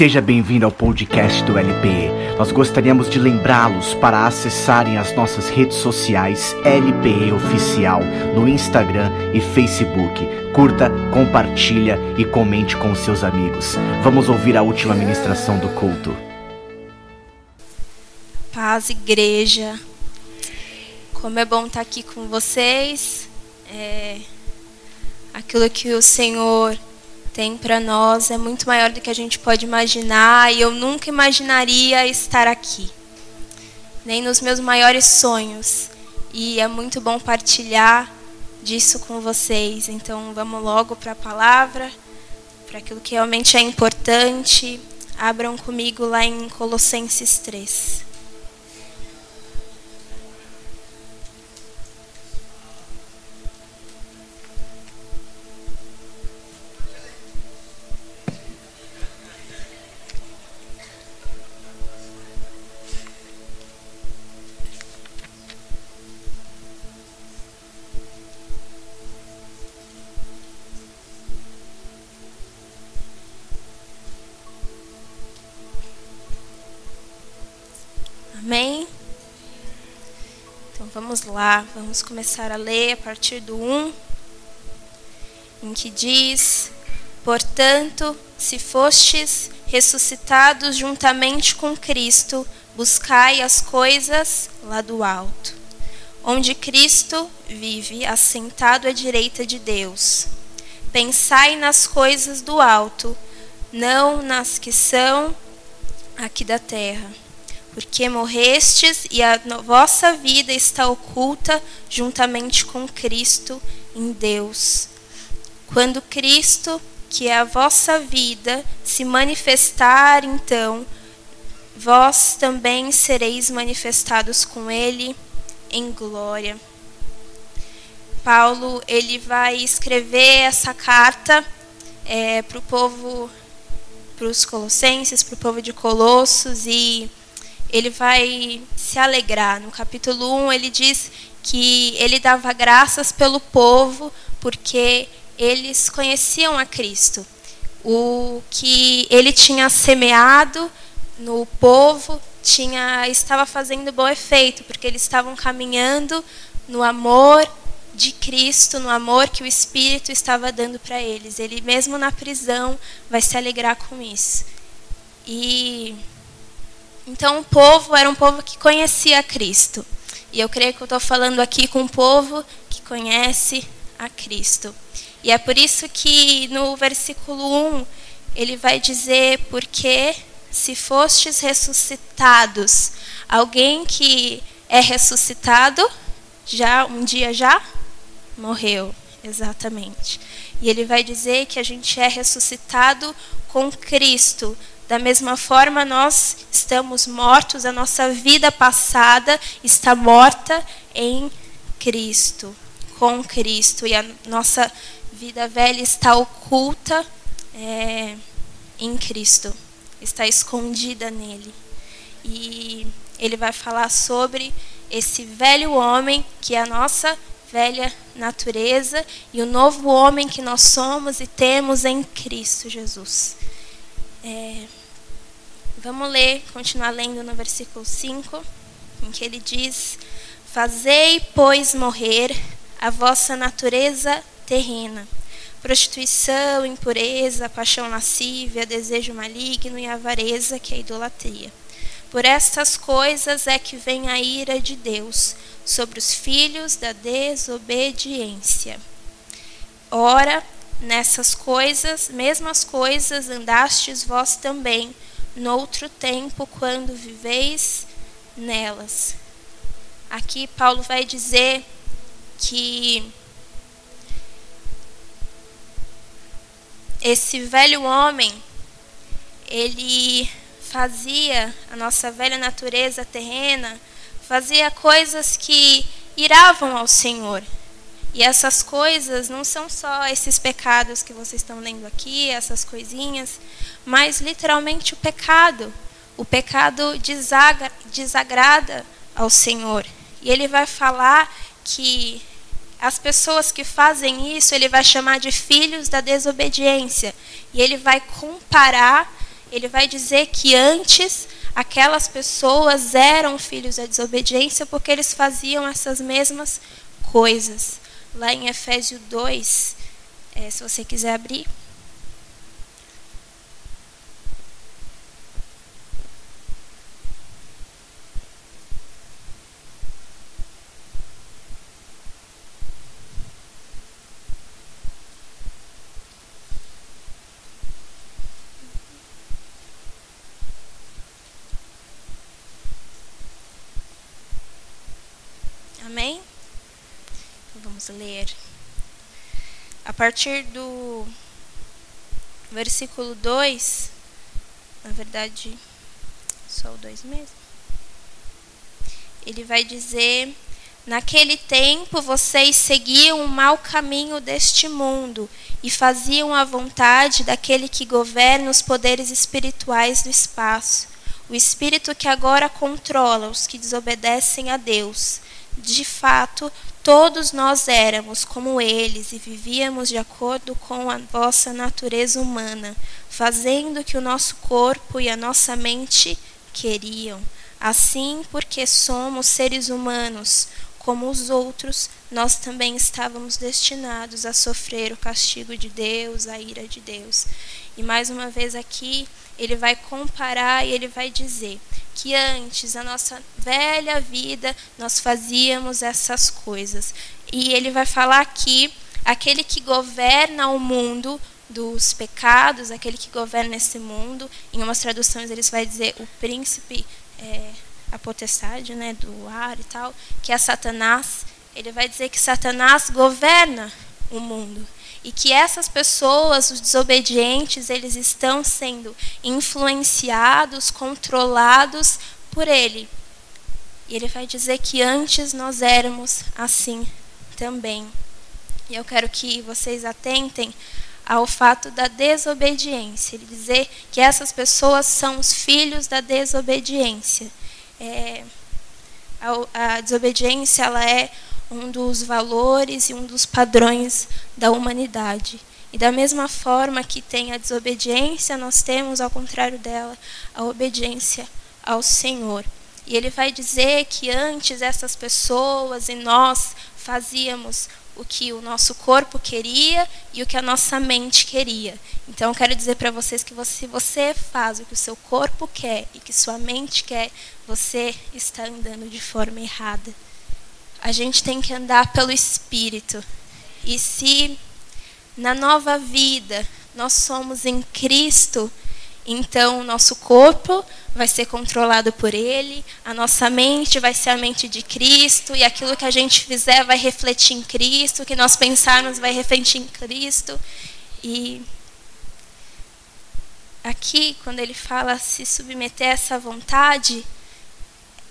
Seja bem-vindo ao podcast do LPE. Nós gostaríamos de lembrá-los para acessarem as nossas redes sociais LPE Oficial no Instagram e Facebook. Curta, compartilha e comente com seus amigos. Vamos ouvir a última ministração do culto. Paz, igreja. Como é bom estar aqui com vocês. É... Aquilo que o Senhor tem para nós é muito maior do que a gente pode imaginar e eu nunca imaginaria estar aqui, nem nos meus maiores sonhos. E é muito bom partilhar disso com vocês. Então vamos logo para a palavra, para aquilo que realmente é importante. Abram comigo lá em Colossenses 3. Amém? Então vamos lá, vamos começar a ler a partir do 1, em que diz: Portanto, se fostes ressuscitados juntamente com Cristo, buscai as coisas lá do alto, onde Cristo vive, assentado à direita de Deus. Pensai nas coisas do alto, não nas que são aqui da terra porque morrestes e a vossa vida está oculta juntamente com Cristo em Deus. Quando Cristo, que é a vossa vida, se manifestar, então vós também sereis manifestados com ele em glória. Paulo ele vai escrever essa carta é, para o povo, para os colossenses, para o povo de Colossos e ele vai se alegrar. No capítulo 1, ele diz que ele dava graças pelo povo porque eles conheciam a Cristo. O que ele tinha semeado no povo tinha estava fazendo bom efeito, porque eles estavam caminhando no amor de Cristo, no amor que o Espírito estava dando para eles. Ele mesmo na prisão vai se alegrar com isso. E então o povo era um povo que conhecia Cristo. E eu creio que eu estou falando aqui com um povo que conhece a Cristo. E é por isso que no versículo 1 ele vai dizer: Porque se fostes ressuscitados, alguém que é ressuscitado, já um dia já morreu. Exatamente. E ele vai dizer que a gente é ressuscitado com Cristo, da mesma forma, nós estamos mortos, a nossa vida passada está morta em Cristo, com Cristo, e a nossa vida velha está oculta é, em Cristo, está escondida nele. E ele vai falar sobre esse velho homem, que é a nossa velha natureza, e o novo homem que nós somos e temos em Cristo Jesus. É, Vamos ler, continuar lendo no versículo 5, em que ele diz: Fazei, pois, morrer a vossa natureza terrena, prostituição, impureza, paixão lascívia, desejo maligno e avareza, que é a idolatria. Por estas coisas é que vem a ira de Deus sobre os filhos da desobediência. Ora, nessas coisas, mesmas coisas andastes vós também, noutro tempo, quando viveis nelas. Aqui Paulo vai dizer que esse velho homem, ele fazia a nossa velha natureza terrena, fazia coisas que iravam ao Senhor. E essas coisas não são só esses pecados que vocês estão lendo aqui, essas coisinhas, mas literalmente o pecado. O pecado desagra desagrada ao Senhor. E ele vai falar que as pessoas que fazem isso, ele vai chamar de filhos da desobediência. E ele vai comparar ele vai dizer que antes aquelas pessoas eram filhos da desobediência porque eles faziam essas mesmas coisas. Lá em Efésios 2, é, se você quiser abrir. Amém? Ler. A partir do versículo 2, na verdade, só o 2 mesmo. Ele vai dizer: Naquele tempo vocês seguiam o mau caminho deste mundo e faziam a vontade daquele que governa os poderes espirituais do espaço, o espírito que agora controla os que desobedecem a Deus. De fato, todos nós éramos como eles e vivíamos de acordo com a vossa natureza humana, fazendo o que o nosso corpo e a nossa mente queriam. Assim, porque somos seres humanos, como os outros, nós também estávamos destinados a sofrer o castigo de Deus, a ira de Deus. E mais uma vez aqui, ele vai comparar e ele vai dizer: que antes, a nossa velha vida, nós fazíamos essas coisas. E ele vai falar aqui, aquele que governa o mundo dos pecados, aquele que governa esse mundo, em umas traduções eles vai dizer o príncipe, é, a potestade né, do ar e tal, que é Satanás. Ele vai dizer que Satanás governa o mundo e que essas pessoas, os desobedientes, eles estão sendo influenciados, controlados por ele. E ele vai dizer que antes nós éramos assim também. E eu quero que vocês atentem ao fato da desobediência. Ele dizer que essas pessoas são os filhos da desobediência. É, a, a desobediência ela é um dos valores e um dos padrões da humanidade. E da mesma forma que tem a desobediência, nós temos, ao contrário dela, a obediência ao Senhor. E ele vai dizer que antes essas pessoas e nós fazíamos o que o nosso corpo queria e o que a nossa mente queria. Então, eu quero dizer para vocês que se você faz o que o seu corpo quer e que sua mente quer, você está andando de forma errada a gente tem que andar pelo Espírito. E se na nova vida nós somos em Cristo, então o nosso corpo vai ser controlado por Ele, a nossa mente vai ser a mente de Cristo, e aquilo que a gente fizer vai refletir em Cristo, o que nós pensarmos vai refletir em Cristo. E aqui, quando ele fala se submeter a essa vontade,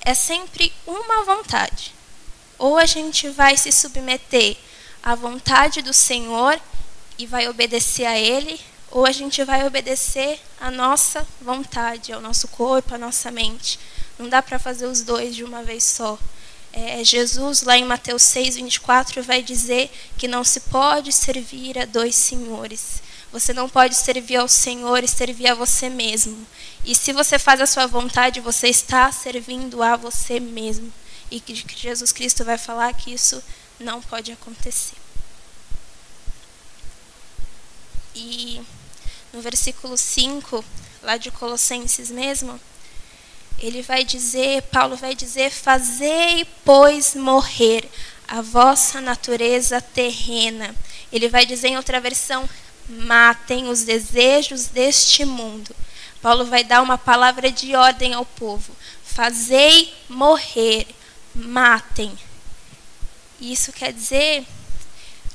é sempre uma vontade. Ou a gente vai se submeter à vontade do Senhor e vai obedecer a Ele, ou a gente vai obedecer à nossa vontade, ao nosso corpo, à nossa mente. Não dá para fazer os dois de uma vez só. É, Jesus, lá em Mateus 6, 24, vai dizer que não se pode servir a dois senhores. Você não pode servir ao Senhor e servir a você mesmo. E se você faz a sua vontade, você está servindo a você mesmo e que Jesus Cristo vai falar que isso não pode acontecer. E no versículo 5, lá de Colossenses mesmo, ele vai dizer, Paulo vai dizer: Fazei, pois, morrer a vossa natureza terrena. Ele vai dizer em outra versão: matem os desejos deste mundo. Paulo vai dar uma palavra de ordem ao povo: Fazei morrer matem. Isso quer dizer,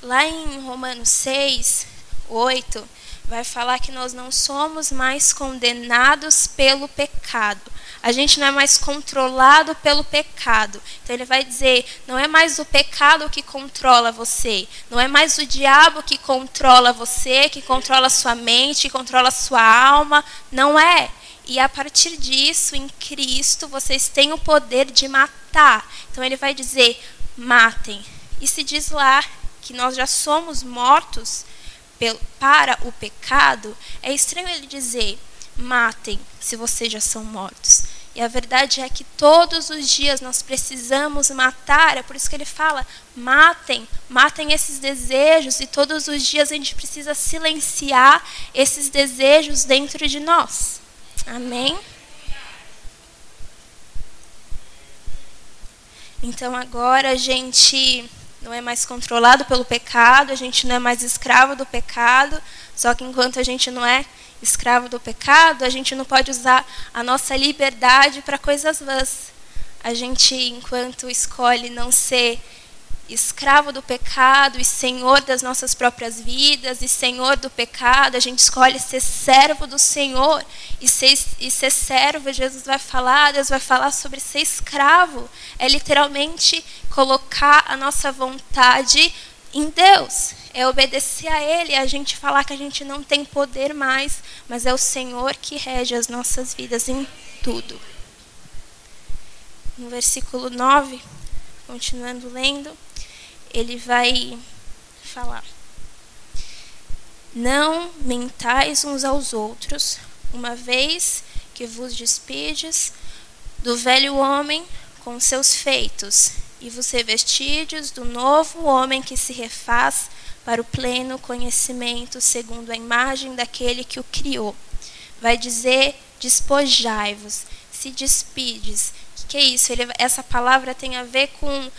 lá em Romanos 6, 8, vai falar que nós não somos mais condenados pelo pecado. A gente não é mais controlado pelo pecado. Então ele vai dizer: não é mais o pecado que controla você, não é mais o diabo que controla você, que controla sua mente, que controla sua alma. Não é. E a partir disso, em Cristo, vocês têm o poder de matar. Então ele vai dizer: matem. E se diz lá que nós já somos mortos para o pecado, é estranho ele dizer: matem se vocês já são mortos. E a verdade é que todos os dias nós precisamos matar, é por isso que ele fala: matem, matem esses desejos, e todos os dias a gente precisa silenciar esses desejos dentro de nós. Amém? Então agora a gente não é mais controlado pelo pecado, a gente não é mais escravo do pecado, só que enquanto a gente não é escravo do pecado, a gente não pode usar a nossa liberdade para coisas vãs. A gente, enquanto escolhe não ser escravo do pecado e senhor das nossas próprias vidas e senhor do pecado, a gente escolhe ser servo do Senhor e ser, e ser servo, Jesus vai falar, Deus vai falar sobre ser escravo, é literalmente colocar a nossa vontade em Deus é obedecer a Ele, é a gente falar que a gente não tem poder mais, mas é o Senhor que rege as nossas vidas em tudo. No versículo 9, continuando lendo, ele vai falar: Não mentais uns aos outros, uma vez que vos despides do velho homem com seus feitos, e vos revestides do novo homem que se refaz para o pleno conhecimento segundo a imagem daquele que o criou. Vai dizer: despojai-vos, se despides. O que, que, é isso? Ele, essa palavra tem a ver com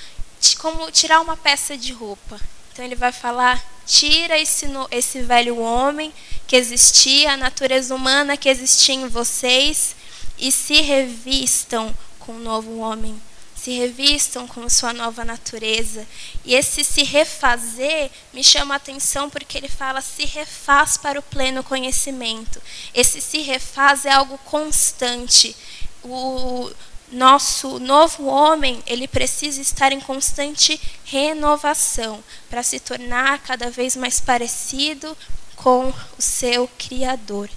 como tirar uma peça de roupa. Então ele vai falar: tira esse, esse velho homem que existia, a natureza humana que existia em vocês, e se revistam com um novo homem se revistam com sua nova natureza. E esse se refazer me chama a atenção porque ele fala se refaz para o pleno conhecimento. Esse se refaz é algo constante. O nosso novo homem, ele precisa estar em constante renovação para se tornar cada vez mais parecido com o seu criador.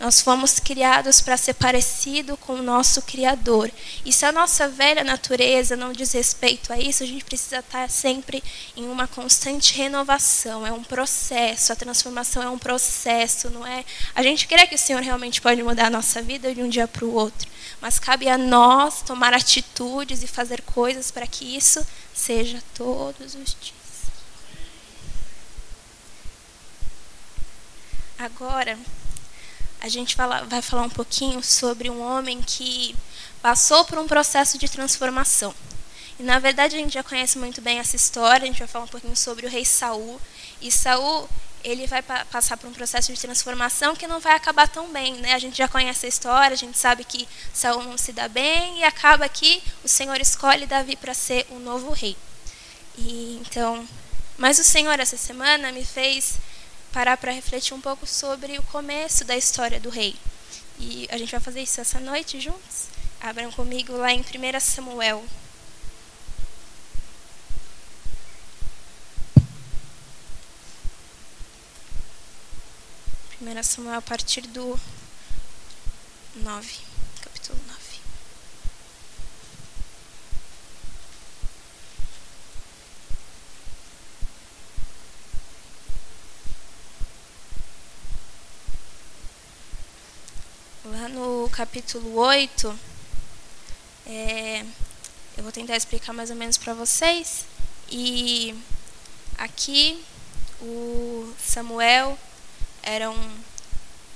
Nós fomos criados para ser parecido com o nosso Criador. E se a nossa velha natureza não diz respeito a isso, a gente precisa estar sempre em uma constante renovação. É um processo, a transformação é um processo, não é? A gente crê que o Senhor realmente pode mudar a nossa vida de um dia para o outro, mas cabe a nós tomar atitudes e fazer coisas para que isso seja todos os dias. Agora, a gente vai falar um pouquinho sobre um homem que passou por um processo de transformação. E na verdade a gente já conhece muito bem essa história, a gente vai falar um pouquinho sobre o rei Saul. E Saul, ele vai pa passar por um processo de transformação que não vai acabar tão bem, né? A gente já conhece a história, a gente sabe que Saul não se dá bem e acaba que o Senhor escolhe Davi para ser o novo rei. E então, mas o Senhor essa semana me fez parar para refletir um pouco sobre o começo da história do rei. E a gente vai fazer isso essa noite juntos? Abram comigo lá em 1 Samuel. Primeira Samuel a partir do 9, capítulo 9. Lá no capítulo 8, é, eu vou tentar explicar mais ou menos para vocês. E aqui o Samuel era um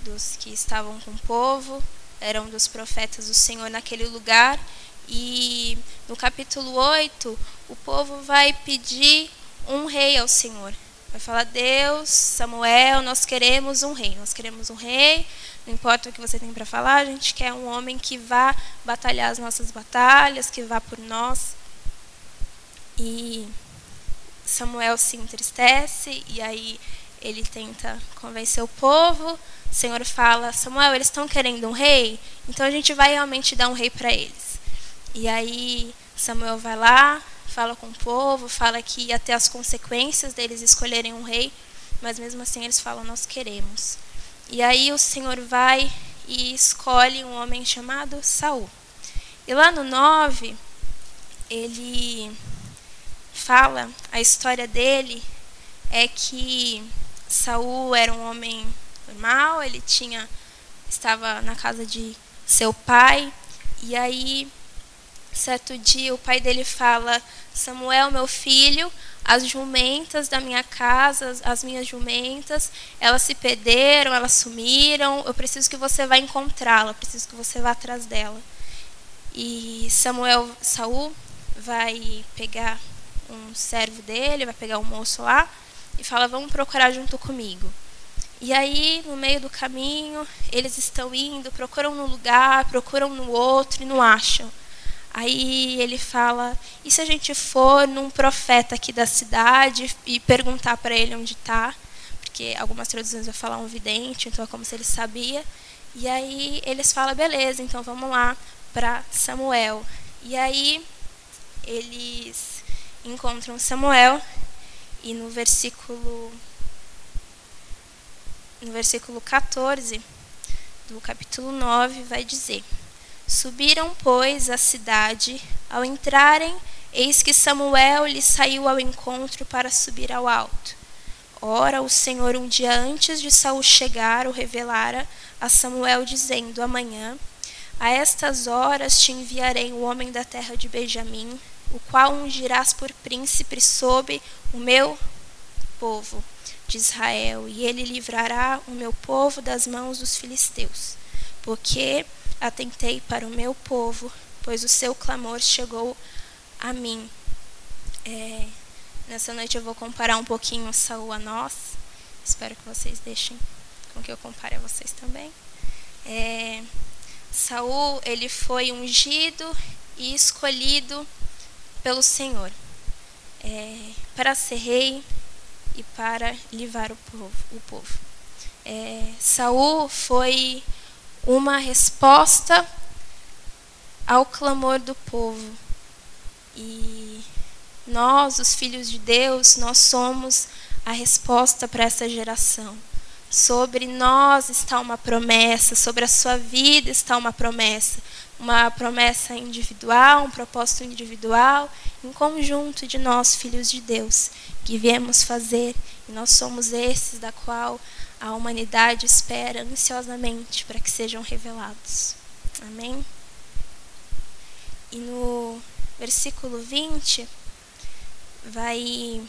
dos que estavam com o povo, era um dos profetas do Senhor naquele lugar. E no capítulo 8, o povo vai pedir um rei ao Senhor. Vai falar: Deus, Samuel, nós queremos um rei. Nós queremos um rei não importa o que você tem para falar, a gente quer um homem que vá batalhar as nossas batalhas, que vá por nós. E Samuel se entristece e aí ele tenta convencer o povo. O Senhor fala: Samuel, eles estão querendo um rei, então a gente vai realmente dar um rei para eles. E aí Samuel vai lá, fala com o povo, fala que ia ter as consequências deles escolherem um rei, mas mesmo assim eles falam: Nós queremos. E aí o Senhor vai e escolhe um homem chamado Saul. E lá no 9, ele fala, a história dele é que Saul era um homem normal, ele tinha estava na casa de seu pai. E aí, certo dia, o pai dele fala: Samuel, meu filho, as jumentas da minha casa, as minhas jumentas, elas se perderam, elas sumiram. Eu preciso que você vá encontrá-la, preciso que você vá atrás dela. E Samuel, Saul, vai pegar um servo dele, vai pegar um moço lá e fala: Vamos procurar junto comigo. E aí, no meio do caminho, eles estão indo, procuram num lugar, procuram no outro e não acham. Aí ele fala: e se a gente for num profeta aqui da cidade e perguntar para ele onde está? Porque algumas traduções vão falar um vidente, então é como se ele sabia. E aí eles falam: beleza, então vamos lá para Samuel. E aí eles encontram Samuel e no versículo no versículo 14 do capítulo 9 vai dizer: Subiram, pois, à cidade. Ao entrarem, eis que Samuel lhe saiu ao encontro para subir ao alto. Ora, o Senhor, um dia antes de Saul chegar, o revelara a Samuel, dizendo: Amanhã, a estas horas, te enviarei o homem da terra de Benjamim, o qual ungirás por príncipe sobre o meu povo de Israel, e ele livrará o meu povo das mãos dos filisteus. Porque atentei para o meu povo, pois o seu clamor chegou a mim. É, nessa noite eu vou comparar um pouquinho Saul a nós. Espero que vocês deixem com que eu compare a vocês também. É, Saul ele foi ungido e escolhido pelo Senhor é, para ser rei e para livrar o povo. O povo. É, Saul foi uma resposta ao clamor do povo. E nós, os filhos de Deus, nós somos a resposta para essa geração. Sobre nós está uma promessa, sobre a sua vida está uma promessa, uma promessa individual, um propósito individual, em conjunto de nós, filhos de Deus, que viemos fazer, e nós somos esses da qual a humanidade espera ansiosamente para que sejam revelados. Amém? E no versículo 20 vai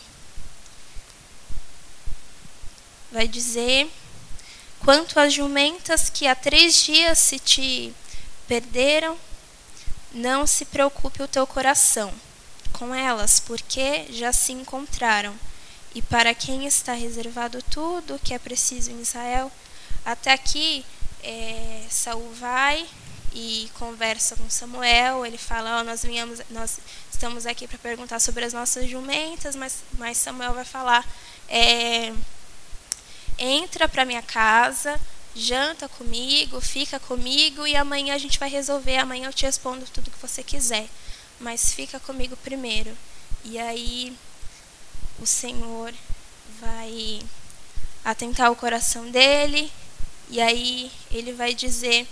vai dizer quanto às jumentas que há três dias se te perderam, não se preocupe o teu coração com elas, porque já se encontraram e para quem está reservado tudo o que é preciso em Israel. Até aqui, é, Saul vai e conversa com Samuel. Ele fala: oh, nós viemos, nós estamos aqui para perguntar sobre as nossas jumentas, mas, mas Samuel vai falar: é, entra para minha casa, janta comigo, fica comigo e amanhã a gente vai resolver. Amanhã eu te respondo tudo que você quiser, mas fica comigo primeiro. E aí o Senhor vai atentar o coração dele e aí ele vai dizer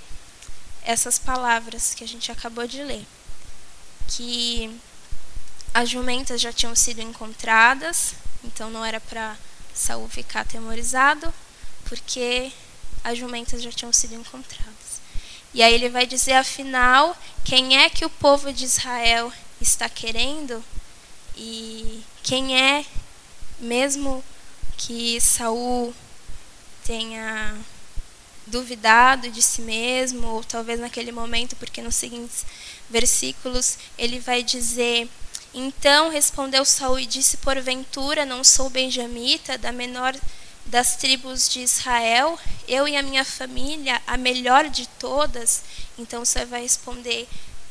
essas palavras que a gente acabou de ler, que as jumentas já tinham sido encontradas, então não era para Saul ficar atemorizado, porque as jumentas já tinham sido encontradas. E aí ele vai dizer afinal, quem é que o povo de Israel está querendo? E quem é, mesmo que Saul tenha duvidado de si mesmo, ou talvez naquele momento, porque nos seguintes versículos ele vai dizer: Então respondeu Saul e disse: Porventura não sou benjamita, da menor das tribos de Israel, eu e a minha família, a melhor de todas. Então você vai responder: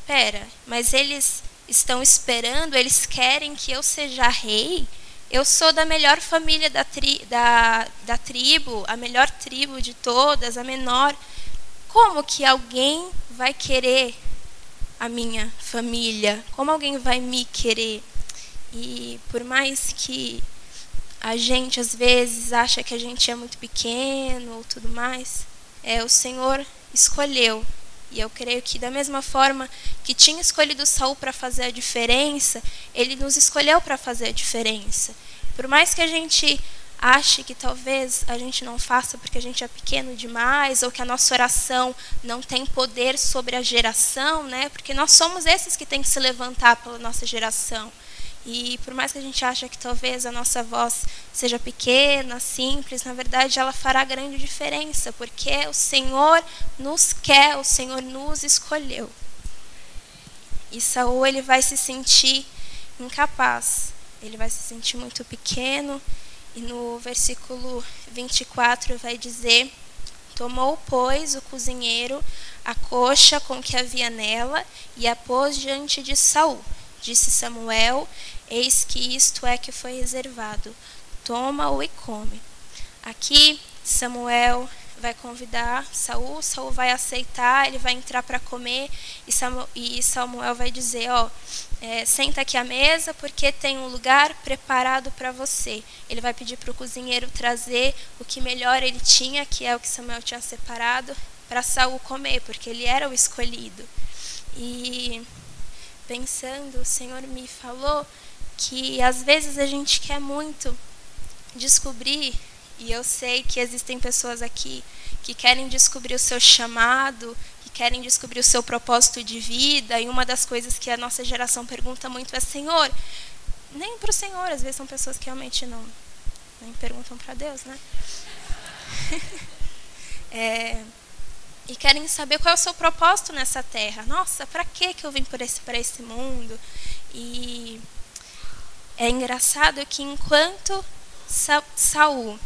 Pera, mas eles estão esperando, eles querem que eu seja rei. Eu sou da melhor família da, tri, da, da tribo, a melhor tribo de todas, a menor. Como que alguém vai querer a minha família? Como alguém vai me querer? E por mais que a gente às vezes acha que a gente é muito pequeno ou tudo mais, é o Senhor escolheu e eu creio que da mesma forma que tinha escolhido Saul para fazer a diferença, ele nos escolheu para fazer a diferença. Por mais que a gente ache que talvez a gente não faça porque a gente é pequeno demais ou que a nossa oração não tem poder sobre a geração, né? Porque nós somos esses que têm que se levantar pela nossa geração. E por mais que a gente ache que talvez a nossa voz seja pequena, simples, na verdade ela fará grande diferença, porque o Senhor nos quer, o Senhor nos escolheu. E Saul ele vai se sentir incapaz. Ele vai se sentir muito pequeno e no versículo 24 vai dizer: Tomou, pois, o cozinheiro a coxa com que havia nela e a pôs diante de Saul. Disse Samuel: Eis que isto é que foi reservado. Toma-o e come. Aqui Samuel vai convidar Saul, Saul vai aceitar, ele vai entrar para comer e Samuel, vai dizer, ó, é, senta aqui à mesa porque tem um lugar preparado para você. Ele vai pedir para o cozinheiro trazer o que melhor ele tinha, que é o que Samuel tinha separado, para Saul comer, porque ele era o escolhido. E pensando, o Senhor me falou que às vezes a gente quer muito descobrir e eu sei que existem pessoas aqui que querem descobrir o seu chamado, que querem descobrir o seu propósito de vida. E uma das coisas que a nossa geração pergunta muito é: Senhor, nem para o Senhor, às vezes são pessoas que realmente não nem perguntam para Deus, né? é, e querem saber qual é o seu propósito nessa terra. Nossa, para que eu vim por esse para esse mundo? E é engraçado que enquanto Saul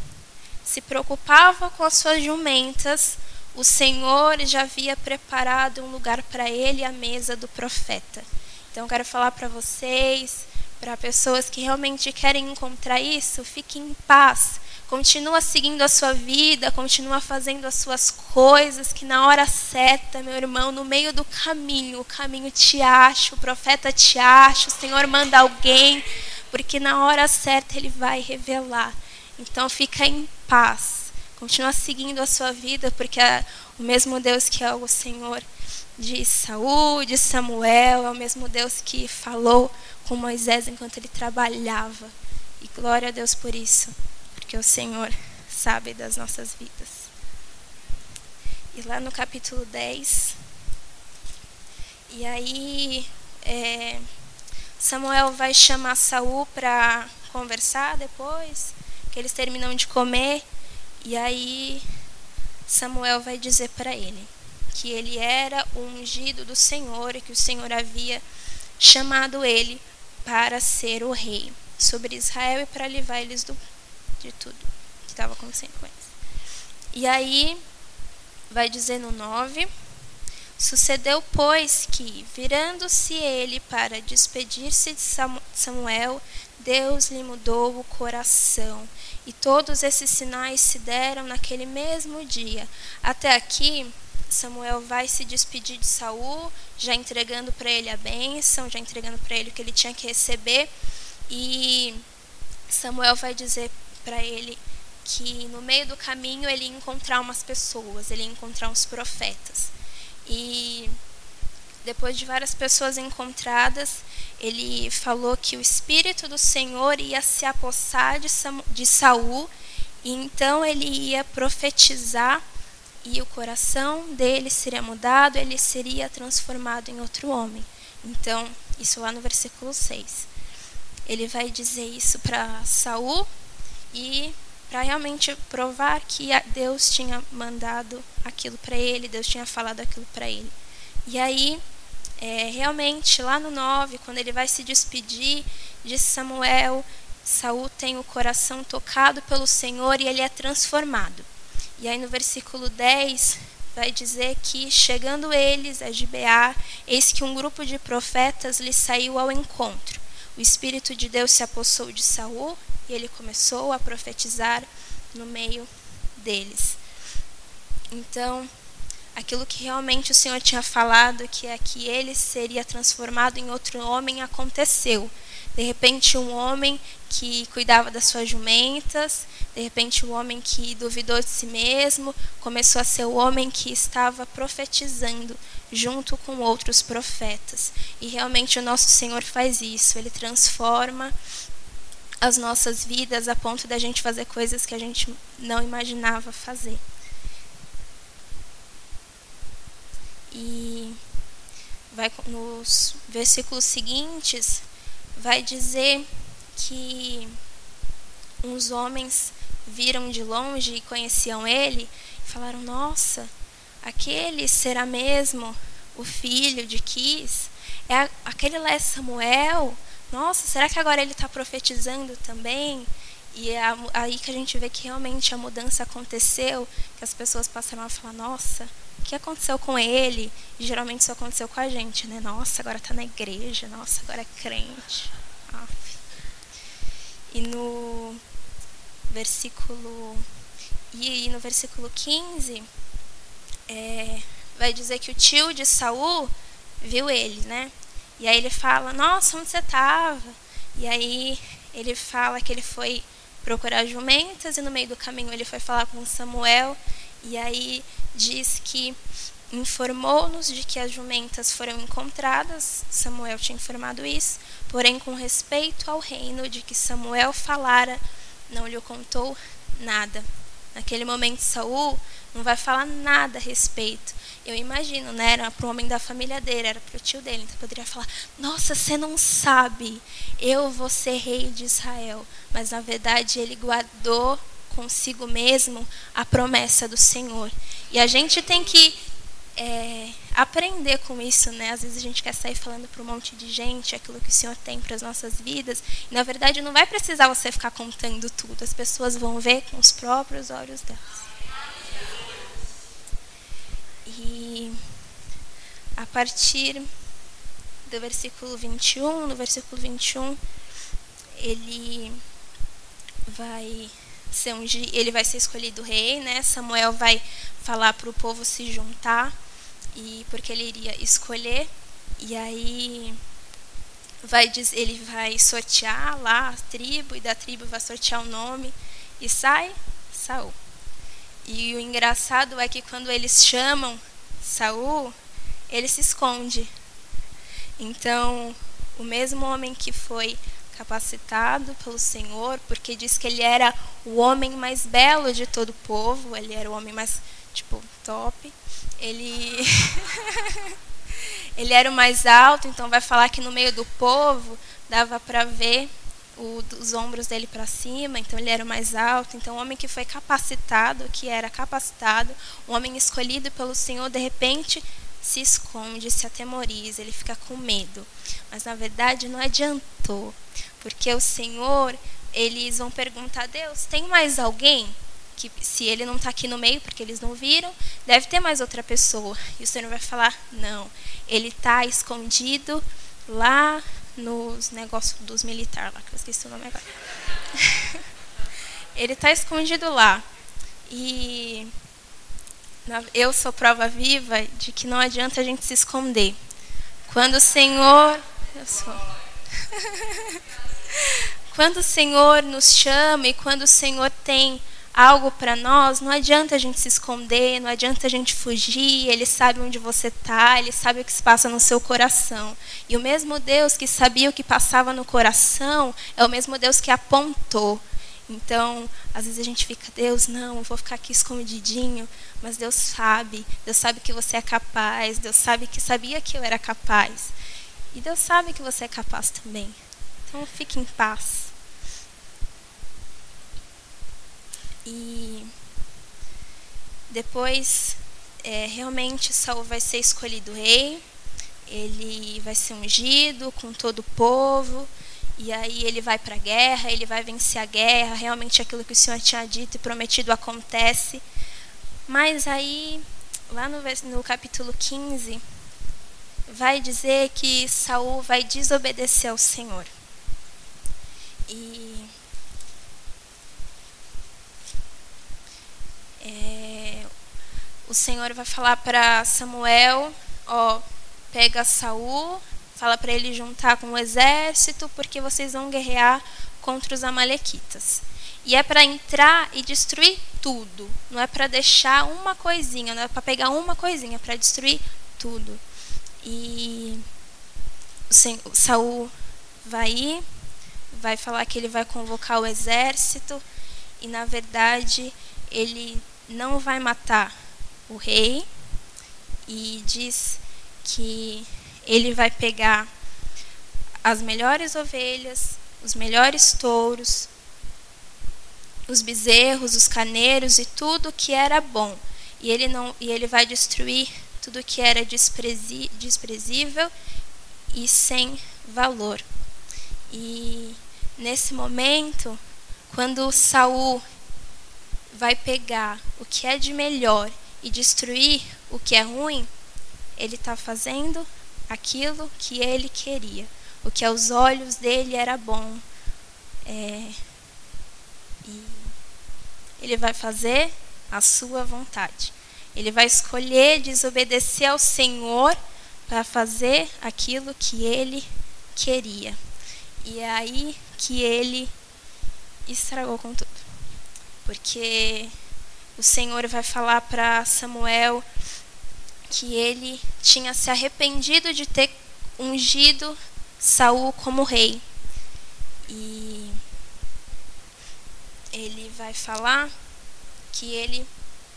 se preocupava com as suas jumentas, o Senhor já havia preparado um lugar para ele à mesa do profeta. Então, quero falar para vocês, para pessoas que realmente querem encontrar isso, fiquem em paz. Continua seguindo a sua vida, continua fazendo as suas coisas, que na hora certa, meu irmão, no meio do caminho, o caminho te acha, o profeta te acha, o Senhor manda alguém, porque na hora certa ele vai revelar. Então fica em paz. Continua seguindo a sua vida, porque é o mesmo Deus que é o Senhor de Saúl, de Samuel, é o mesmo Deus que falou com Moisés enquanto ele trabalhava. E glória a Deus por isso, porque o Senhor sabe das nossas vidas. E lá no capítulo 10, e aí é, Samuel vai chamar Saul para conversar depois que eles terminam de comer e aí Samuel vai dizer para ele que ele era o ungido do Senhor e que o Senhor havia chamado ele para ser o rei sobre Israel e para livrar eles do, de tudo que estava acontecendo com eles. E aí vai dizer no 9 Sucedeu, pois, que, virando-se ele para despedir-se de Samuel, Deus lhe mudou o coração. E todos esses sinais se deram naquele mesmo dia. Até aqui, Samuel vai se despedir de Saul, já entregando para ele a bênção, já entregando para ele o que ele tinha que receber. E Samuel vai dizer para ele que no meio do caminho ele ia encontrar umas pessoas, ele ia encontrar uns profetas. E depois de várias pessoas encontradas, ele falou que o espírito do Senhor ia se apossar de, de Saul, e então ele ia profetizar e o coração dele seria mudado, ele seria transformado em outro homem. Então, isso lá no versículo 6. Ele vai dizer isso para Saul e para realmente provar que Deus tinha mandado aquilo para ele, Deus tinha falado aquilo para ele. E aí, é, realmente, lá no 9, quando ele vai se despedir de Samuel, Saul tem o coração tocado pelo Senhor e ele é transformado. E aí no versículo 10 vai dizer que chegando eles a Gibeá, eis que um grupo de profetas lhe saiu ao encontro. O espírito de Deus se apossou de Saul e ele começou a profetizar no meio deles. Então, aquilo que realmente o Senhor tinha falado, que é que ele seria transformado em outro homem, aconteceu. De repente, um homem que cuidava das suas jumentas, de repente, um homem que duvidou de si mesmo, começou a ser o homem que estava profetizando junto com outros profetas. E realmente o nosso Senhor faz isso, ele transforma as nossas vidas a ponto da gente fazer coisas que a gente não imaginava fazer. E vai nos versículos seguintes vai dizer que uns homens viram de longe e conheciam ele e falaram: "Nossa, aquele será mesmo o filho de Quis? É aquele lá é Samuel? Nossa, será que agora ele está profetizando também?" E é aí que a gente vê que realmente a mudança aconteceu, que as pessoas passaram a falar: "Nossa, o que aconteceu com ele? E geralmente isso aconteceu com a gente, né? Nossa, agora está na igreja, nossa, agora é crente. Aff. E no versículo e no versículo 15 é, vai dizer que o tio de Saul viu ele, né? E aí ele fala: "Nossa, onde você estava?" E aí ele fala que ele foi procurar jumentas e no meio do caminho ele foi falar com Samuel e aí diz que informou-nos de que as jumentas foram encontradas, Samuel tinha informado isso, porém com respeito ao reino de que Samuel falara, não lhe contou nada. Naquele momento Saul não vai falar nada a respeito. Eu imagino, né? Era para o homem da família dele, era para o tio dele. Então poderia falar: Nossa, você não sabe, eu vou ser rei de Israel. Mas na verdade ele guardou consigo mesmo a promessa do Senhor. E a gente tem que é, aprender com isso, né? Às vezes a gente quer sair falando para um monte de gente aquilo que o Senhor tem para as nossas vidas. E na verdade não vai precisar você ficar contando tudo. As pessoas vão ver com os próprios olhos delas. E a partir do versículo 21, no versículo 21, ele vai ser um, ele vai ser escolhido rei, né? Samuel vai falar para o povo se juntar e porque ele iria escolher e aí vai ele vai sortear lá a tribo e da tribo vai sortear o nome e sai Saul. E o engraçado é que quando eles chamam Saul, ele se esconde. Então, o mesmo homem que foi capacitado pelo Senhor, porque diz que ele era o homem mais belo de todo o povo, ele era o homem mais, tipo, top. Ele ele era o mais alto, então vai falar que no meio do povo dava para ver o, os ombros dele para cima, então ele era o mais alto. Então, o homem que foi capacitado, que era capacitado, um homem escolhido pelo Senhor, de repente se esconde, se atemoriza, ele fica com medo. Mas na verdade não adiantou, porque o Senhor, eles vão perguntar a Deus: tem mais alguém? Que se ele não está aqui no meio, porque eles não viram, deve ter mais outra pessoa. E o Senhor vai falar: não, ele está escondido lá nos negócios dos militares lá, que eu esqueci o nome agora. ele está escondido lá. E eu sou prova viva de que não adianta a gente se esconder. Quando o Senhor. Eu sou. quando o Senhor nos chama e quando o Senhor tem algo para nós, não adianta a gente se esconder, não adianta a gente fugir, ele sabe onde você está, ele sabe o que se passa no seu coração. E o mesmo Deus que sabia o que passava no coração é o mesmo Deus que apontou. Então, às vezes a gente fica, Deus, não, eu vou ficar aqui escondidinho, mas Deus sabe, Deus sabe que você é capaz, Deus sabe que sabia que eu era capaz. E Deus sabe que você é capaz também. Então, fique em paz. E depois, é, realmente, Saul vai ser escolhido rei. Ele vai ser ungido com todo o povo. E aí ele vai para a guerra, ele vai vencer a guerra, realmente aquilo que o Senhor tinha dito e prometido acontece. Mas aí, lá no, no capítulo 15, vai dizer que Saul vai desobedecer ao Senhor. E é, o Senhor vai falar para Samuel, ó, pega Saul fala para ele juntar com o exército, porque vocês vão guerrear contra os amalequitas. E é para entrar e destruir tudo. Não é para deixar uma coisinha, não é para pegar uma coisinha, é para destruir tudo. E o Saul vai ir, vai falar que ele vai convocar o exército e na verdade ele não vai matar o rei e diz que ele vai pegar as melhores ovelhas, os melhores touros, os bezerros, os carneiros e tudo que era bom. E ele não e ele vai destruir tudo que era desprezi, desprezível e sem valor. E nesse momento, quando Saul vai pegar o que é de melhor e destruir o que é ruim, ele está fazendo aquilo que ele queria, o que aos olhos dele era bom. É, ele vai fazer a sua vontade. Ele vai escolher desobedecer ao Senhor para fazer aquilo que ele queria. E é aí que ele estragou com tudo. Porque o Senhor vai falar para Samuel que ele tinha se arrependido de ter ungido Saul como rei. E ele vai falar que ele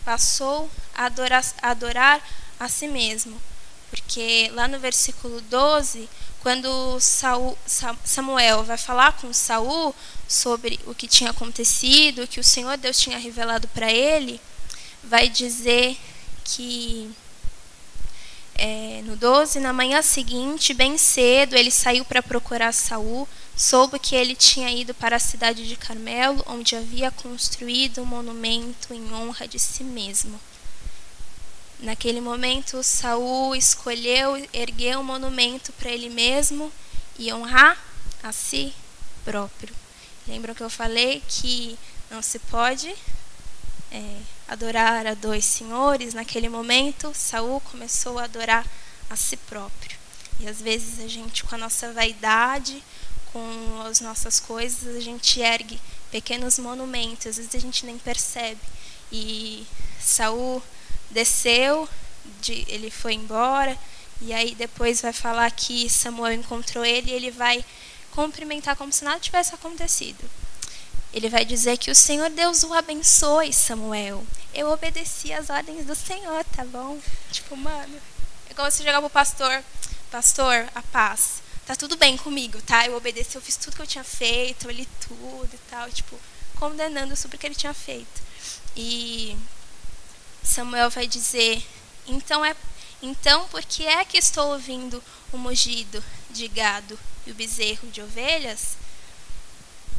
passou a adorar, a adorar a si mesmo. Porque lá no versículo 12, quando Saul, Samuel vai falar com Saul sobre o que tinha acontecido, o que o Senhor Deus tinha revelado para ele, vai dizer que é, no 12, na manhã seguinte, bem cedo, ele saiu para procurar Saul, soube que ele tinha ido para a cidade de Carmelo, onde havia construído um monumento em honra de si mesmo. Naquele momento, Saul escolheu erguer um monumento para ele mesmo e honrar a si próprio. Lembram que eu falei que não se pode é, adorar a dois senhores, naquele momento Saul começou a adorar a si próprio. E às vezes a gente, com a nossa vaidade, com as nossas coisas, a gente ergue pequenos monumentos, às vezes a gente nem percebe. E Saul desceu, de, ele foi embora, e aí depois vai falar que Samuel encontrou ele e ele vai cumprimentar como se nada tivesse acontecido. Ele vai dizer que o Senhor Deus o abençoe, Samuel. Eu obedeci às ordens do Senhor, tá bom? Tipo, mano, é como se chegar pro pastor, pastor, a paz. Tá tudo bem comigo, tá? Eu obedeci, eu fiz tudo que eu tinha feito, eu li tudo e tal, tipo, condenando sobre o que ele tinha feito. E Samuel vai dizer: "Então é então por que é que estou ouvindo o mugido de gado e o bezerro de ovelhas?"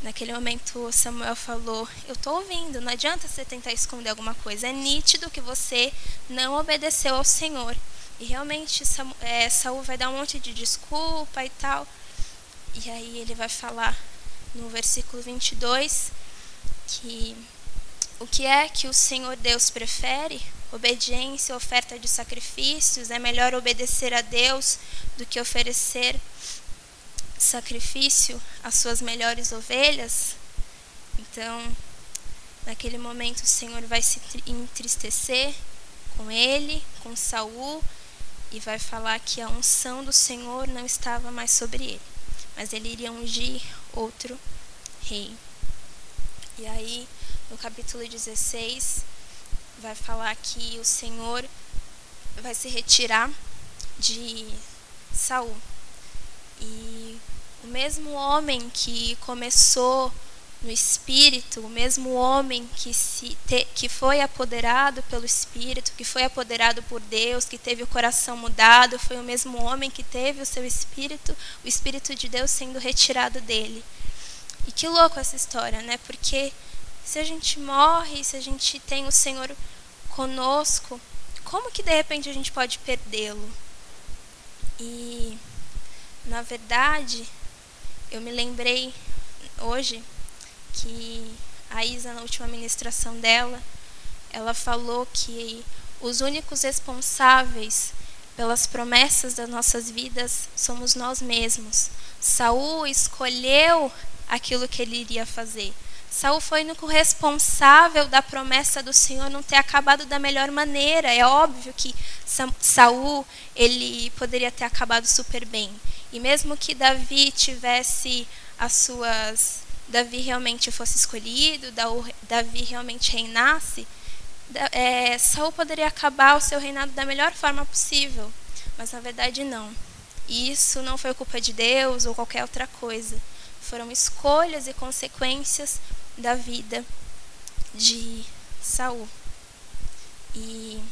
Naquele momento, Samuel falou: Eu estou ouvindo, não adianta você tentar esconder alguma coisa. É nítido que você não obedeceu ao Senhor. E realmente, é, Saul vai dar um monte de desculpa e tal. E aí ele vai falar no versículo 22 que o que é que o Senhor Deus prefere? Obediência, oferta de sacrifícios. É melhor obedecer a Deus do que oferecer sacrifício as suas melhores ovelhas, então naquele momento o Senhor vai se entristecer com ele, com Saul, e vai falar que a unção do Senhor não estava mais sobre ele, mas ele iria ungir outro rei. E aí, no capítulo 16, vai falar que o Senhor vai se retirar de Saul. E o mesmo homem que começou no espírito, o mesmo homem que, se te, que foi apoderado pelo espírito, que foi apoderado por Deus, que teve o coração mudado, foi o mesmo homem que teve o seu espírito, o espírito de Deus sendo retirado dele. E que louco essa história, né? Porque se a gente morre, se a gente tem o Senhor conosco, como que de repente a gente pode perdê-lo? E na verdade, eu me lembrei hoje que a Isa, na última ministração dela, ela falou que os únicos responsáveis pelas promessas das nossas vidas somos nós mesmos. Saul escolheu aquilo que ele iria fazer. Saul foi o único responsável da promessa do Senhor não ter acabado da melhor maneira. É óbvio que Saul ele poderia ter acabado super bem. E mesmo que Davi tivesse as suas Davi realmente fosse escolhido, Davi realmente reinasse, é, Saul poderia acabar o seu reinado da melhor forma possível, mas na verdade não. Isso não foi culpa de Deus ou qualquer outra coisa. Foram escolhas e consequências da vida de Saul. E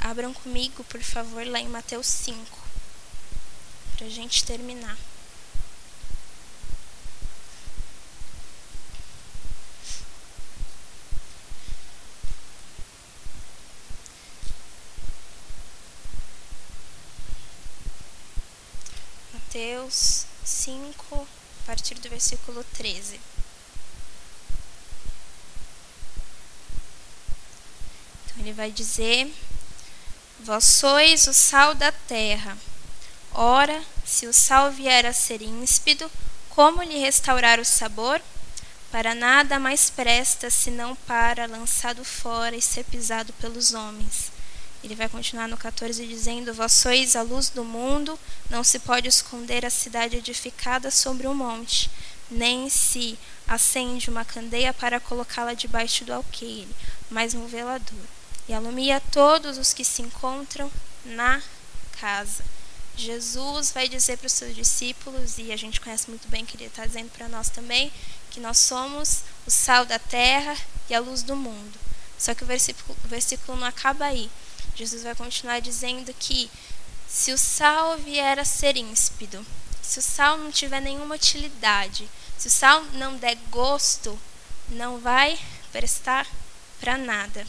abram comigo, por favor, lá em Mateus 5, para a gente terminar. Mateus 5, a partir do versículo 13. Ele vai dizer: Vós sois o sal da terra. Ora, se o sal vier a ser ímpido, como lhe restaurar o sabor? Para nada mais presta senão para lançado fora e ser pisado pelos homens. Ele vai continuar no 14 dizendo: Vós sois a luz do mundo, não se pode esconder a cidade edificada sobre um monte, nem se acende uma candeia para colocá-la debaixo do alqueire, mas no velador, e alumia todos os que se encontram na casa. Jesus vai dizer para os seus discípulos, e a gente conhece muito bem que ele está dizendo para nós também, que nós somos o sal da terra e a luz do mundo. Só que o versículo, o versículo não acaba aí. Jesus vai continuar dizendo que se o sal vier a ser ímpido, se o sal não tiver nenhuma utilidade, se o sal não der gosto, não vai prestar para nada.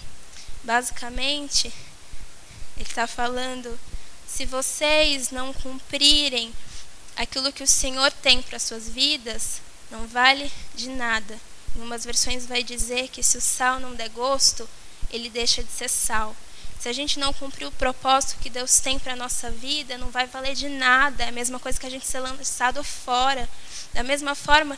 Basicamente, ele está falando: se vocês não cumprirem aquilo que o Senhor tem para suas vidas, não vale de nada. Em umas versões vai dizer que se o sal não der gosto, ele deixa de ser sal. Se a gente não cumprir o propósito que Deus tem para a nossa vida, não vai valer de nada. É a mesma coisa que a gente ser lançado fora. Da mesma forma,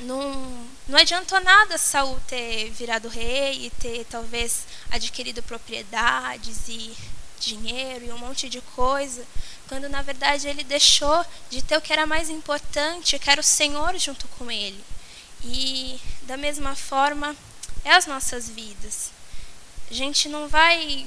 não, não adiantou nada Saul ter virado rei e ter talvez adquirido propriedades e dinheiro e um monte de coisa, quando na verdade ele deixou de ter o que era mais importante, que era o Senhor junto com ele. E da mesma forma é as nossas vidas. A gente não vai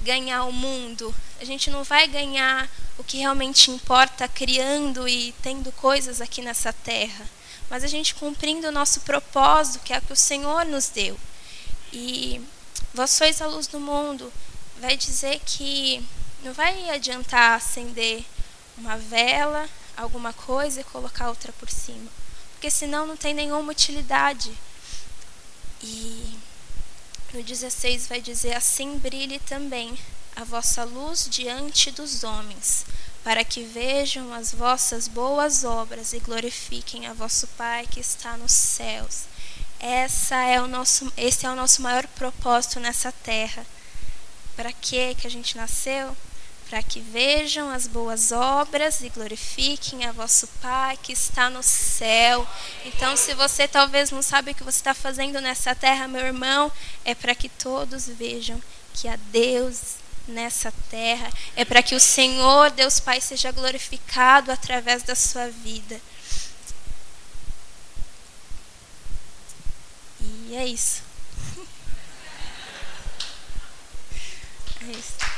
ganhar o mundo, a gente não vai ganhar o que realmente importa criando e tendo coisas aqui nessa terra, mas a gente cumprindo o nosso propósito, que é o que o Senhor nos deu. E vós sois a luz do mundo, vai dizer que não vai adiantar acender uma vela, alguma coisa e colocar outra por cima, porque senão não tem nenhuma utilidade. E no 16 vai dizer: Assim brilhe também a vossa luz diante dos homens, para que vejam as vossas boas obras e glorifiquem a vosso Pai que está nos céus. Essa é o nosso, esse é o nosso maior propósito nessa terra. Para que que a gente nasceu? para que vejam as boas obras e glorifiquem a vosso Pai que está no céu. Então, se você talvez não sabe o que você está fazendo nessa terra, meu irmão, é para que todos vejam que há Deus nessa terra, é para que o Senhor, Deus Pai, seja glorificado através da sua vida. E é isso. É isso.